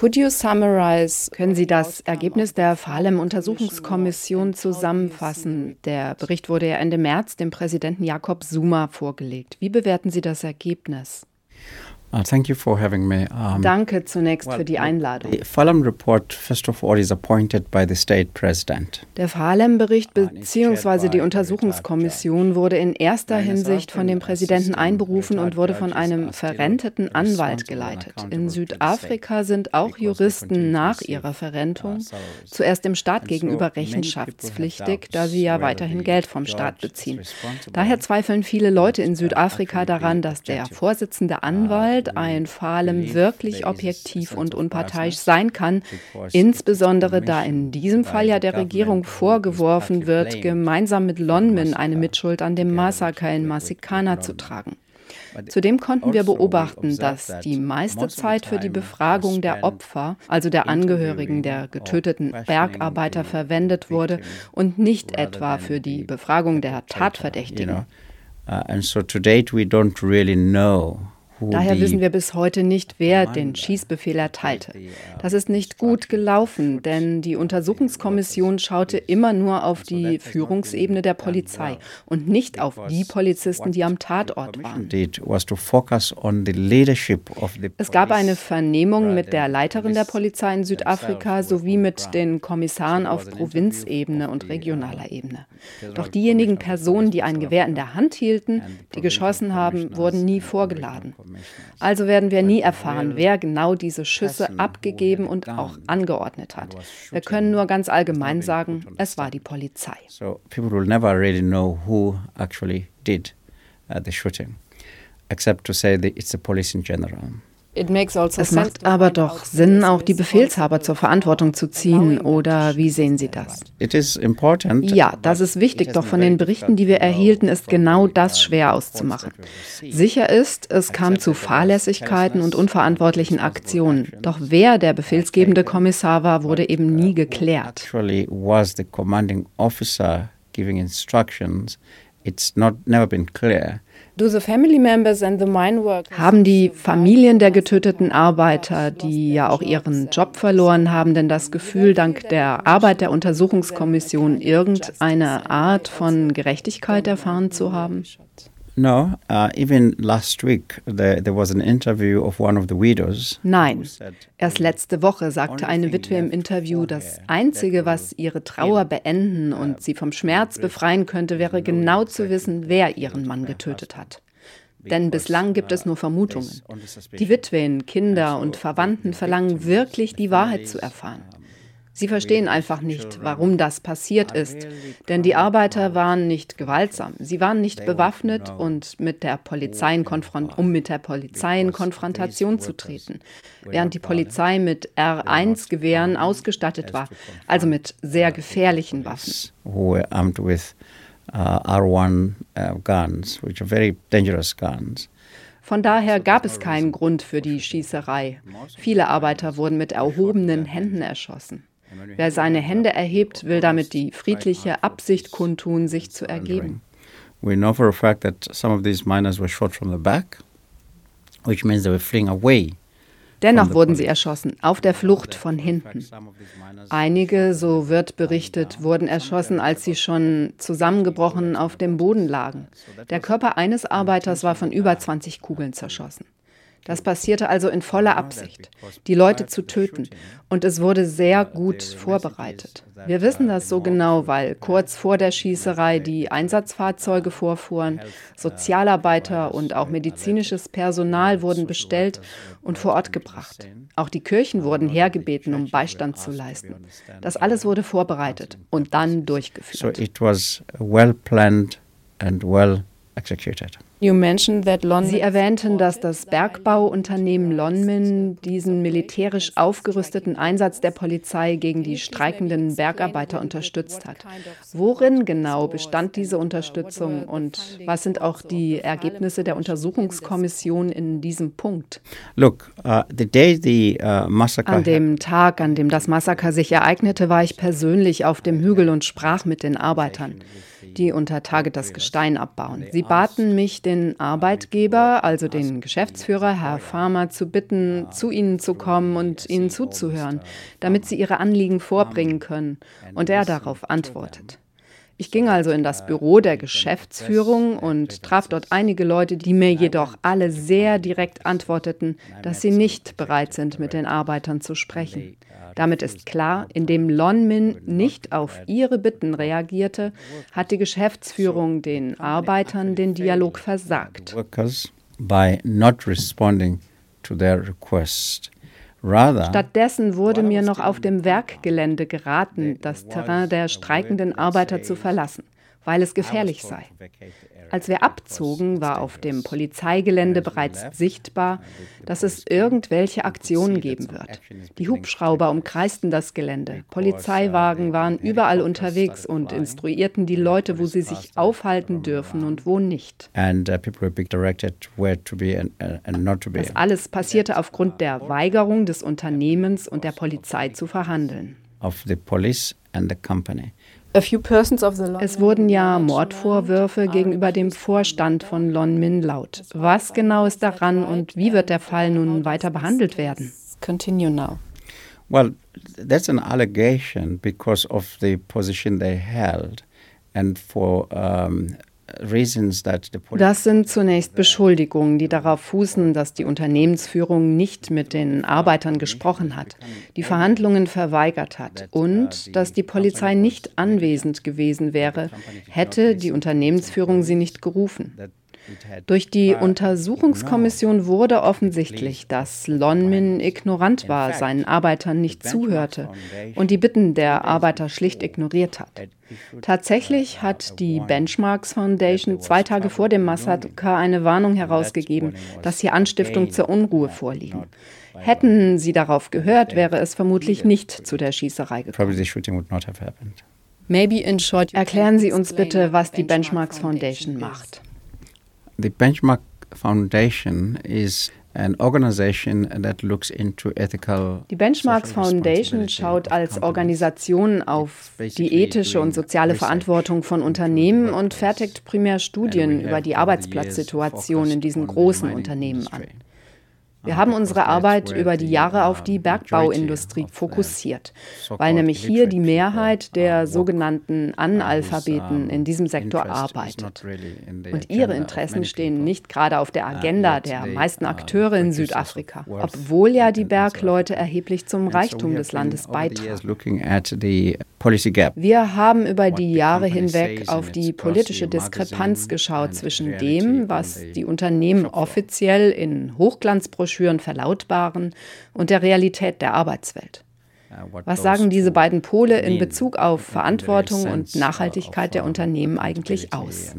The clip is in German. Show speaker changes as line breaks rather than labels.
Could you summarize, können Sie das Ergebnis der Falem-Untersuchungskommission zusammenfassen? Der Bericht wurde ja Ende März dem Präsidenten Jakob Zuma vorgelegt. Wie bewerten Sie das Ergebnis?
Uh, thank you for having me.
Um, Danke zunächst well, für die Einladung.
The Falem report, first of all, is appointed by the state president.
Der Falem-Bericht bzw. die Untersuchungskommission wurde in erster Hinsicht von dem Präsidenten einberufen und wurde von einem verrenteten Anwalt geleitet. In Südafrika sind auch Juristen nach ihrer Verrentung zuerst dem Staat gegenüber rechenschaftspflichtig, da sie ja weiterhin Geld vom Staat beziehen. Daher zweifeln viele Leute in Südafrika daran, dass der Vorsitzende Anwalt Gewalt ein Falem wirklich objektiv und unparteiisch sein kann, insbesondere da in diesem Fall ja der Regierung vorgeworfen wird, gemeinsam mit Lonmin eine Mitschuld an dem Massaker in Masikana zu tragen. Zudem konnten wir beobachten, dass die meiste Zeit für die Befragung der Opfer, also der Angehörigen der getöteten Bergarbeiter, verwendet wurde und nicht etwa für die Befragung der Tatverdächtigen.
Uh, and so to date we don't really know
Daher wissen wir bis heute nicht, wer den Schießbefehl erteilte. Das ist nicht gut gelaufen, denn die Untersuchungskommission schaute immer nur auf die Führungsebene der Polizei und nicht auf die Polizisten, die am Tatort waren. Es gab eine Vernehmung mit der Leiterin der Polizei in Südafrika sowie mit den Kommissaren auf Provinzebene und regionaler Ebene. Doch diejenigen Personen, die ein Gewehr in der Hand hielten, die geschossen haben, wurden nie vorgeladen. Also werden wir nie erfahren, wer genau diese Schüsse abgegeben und auch angeordnet hat. Wir können nur ganz allgemein sagen, es war die Polizei. So people will never really know who actually did uh, the shooting, except to say that it's the police in general. Also es macht aber doch Sinn, auch die Befehlshaber zur Verantwortung zu ziehen, oder wie sehen Sie das? Ja, das ist wichtig, doch von den Berichten, die wir erhielten, ist genau das schwer auszumachen. Sicher ist, es kam zu Fahrlässigkeiten und unverantwortlichen Aktionen, doch wer der befehlsgebende Kommissar war, wurde eben nie geklärt. It's not never been clear haben die Familien der getöteten Arbeiter, die ja auch ihren Job verloren haben, denn das Gefühl, dank der Arbeit der Untersuchungskommission irgendeine Art von Gerechtigkeit erfahren zu haben?
No, uh, even last week there, there was an interview of one of the widows.
Nein, erst letzte Woche sagte eine Witwe im Interview, das Einzige, was ihre Trauer beenden und sie vom Schmerz befreien könnte, wäre genau zu wissen, wer ihren Mann getötet hat. Denn bislang gibt es nur Vermutungen. Die Witwen, Kinder und Verwandten verlangen wirklich, die Wahrheit zu erfahren. Sie verstehen einfach nicht, warum das passiert ist, denn die Arbeiter waren nicht gewaltsam, sie waren nicht bewaffnet und mit der Polizei um mit der Polizei in Konfrontation zu treten, während die Polizei mit R1-Gewehren ausgestattet war, also mit sehr gefährlichen Waffen. R1 uh, guns, which are very dangerous guns. Von daher gab es keinen Grund für die Schießerei. Viele Arbeiter wurden mit erhobenen Händen erschossen. Wer seine Hände erhebt, will damit die friedliche Absicht kundtun, sich zu ergeben. We know for a fact that some of these miners were shot from the back, which means they were fleeing away Dennoch wurden sie erschossen, auf der Flucht von hinten. Einige, so wird berichtet, wurden erschossen, als sie schon zusammengebrochen auf dem Boden lagen. Der Körper eines Arbeiters war von über 20 Kugeln zerschossen. Das passierte also in voller Absicht, die Leute zu töten. Und es wurde sehr gut vorbereitet. Wir wissen das so genau, weil kurz vor der Schießerei die Einsatzfahrzeuge vorfuhren, Sozialarbeiter und auch medizinisches Personal wurden bestellt und vor Ort gebracht. Auch die Kirchen wurden hergebeten, um Beistand zu leisten. Das alles wurde vorbereitet und dann durchgeführt. So it was well planned and well executed. Sie erwähnten, dass das Bergbauunternehmen Lonmin diesen militärisch aufgerüsteten Einsatz der Polizei gegen die streikenden Bergarbeiter unterstützt hat. Worin genau bestand diese Unterstützung und was sind auch die Ergebnisse der Untersuchungskommission in diesem Punkt?
Look, uh, the day the, uh,
massacre an dem Tag, an dem das Massaker sich ereignete, war ich persönlich auf dem Hügel und sprach mit den Arbeitern. die unter Tage das Gestein abbauen. Sie baten mich, den Arbeitgeber, also den Geschäftsführer, Herr Farmer, zu bitten, zu ihnen zu kommen und ihnen zuzuhören, damit sie ihre Anliegen vorbringen können. Und er darauf antwortet. Ich ging also in das Büro der Geschäftsführung und traf dort einige Leute, die mir jedoch alle sehr direkt antworteten, dass sie nicht bereit sind, mit den Arbeitern zu sprechen. Damit ist klar, indem Lonmin nicht auf ihre Bitten reagierte, hat die Geschäftsführung den Arbeitern den Dialog versagt. Stattdessen wurde mir noch auf dem Werkgelände geraten, das Terrain der streikenden Arbeiter zu verlassen, weil es gefährlich sei. Als wir abzogen, war auf dem Polizeigelände bereits sichtbar, dass es irgendwelche Aktionen geben wird. Die Hubschrauber umkreisten das Gelände. Polizeiwagen waren überall unterwegs und instruierten die Leute, wo sie sich aufhalten dürfen und wo nicht. Uh, das alles passierte aufgrund der Weigerung des Unternehmens und der Polizei zu verhandeln.
Of the police and the company.
Es wurden ja Mordvorwürfe gegenüber dem Vorstand von Lon Min laut. Was genau ist daran und wie wird der Fall nun weiter behandelt werden? Continue now.
Well, that's an allegation because of the position they held and for um,
das sind zunächst Beschuldigungen, die darauf fußen, dass die Unternehmensführung nicht mit den Arbeitern gesprochen hat, die Verhandlungen verweigert hat und dass die Polizei nicht anwesend gewesen wäre, hätte die Unternehmensführung sie nicht gerufen. Durch die Untersuchungskommission wurde offensichtlich, dass Lonmin ignorant war, seinen Arbeitern nicht zuhörte und die Bitten der Arbeiter schlicht ignoriert hat. Tatsächlich hat die Benchmarks Foundation zwei Tage vor dem Massaker eine Warnung herausgegeben, dass hier Anstiftung zur Unruhe vorliegen. Hätten sie darauf gehört, wäre es vermutlich nicht zu der Schießerei gekommen. Erklären Sie uns bitte, was die Benchmarks Foundation macht.
The Benchmark Foundation is die
Benchmarks Foundation schaut als Organisation auf die ethische und soziale Verantwortung von Unternehmen und fertigt primär Studien über die Arbeitsplatzsituation in diesen großen Unternehmen an. Wir haben unsere Arbeit über die Jahre auf die Bergbauindustrie fokussiert, weil nämlich hier die Mehrheit der sogenannten Analphabeten in diesem Sektor arbeitet. Und ihre Interessen stehen nicht gerade auf der Agenda der meisten Akteure in Südafrika, obwohl ja die Bergleute erheblich zum Reichtum des Landes beitragen. Wir haben über die Jahre hinweg auf die politische Diskrepanz geschaut zwischen dem, was die Unternehmen offiziell in Hochglanzbroschüren verlautbaren, und der Realität der Arbeitswelt. Was sagen diese beiden Pole in Bezug auf Verantwortung und Nachhaltigkeit der Unternehmen eigentlich aus?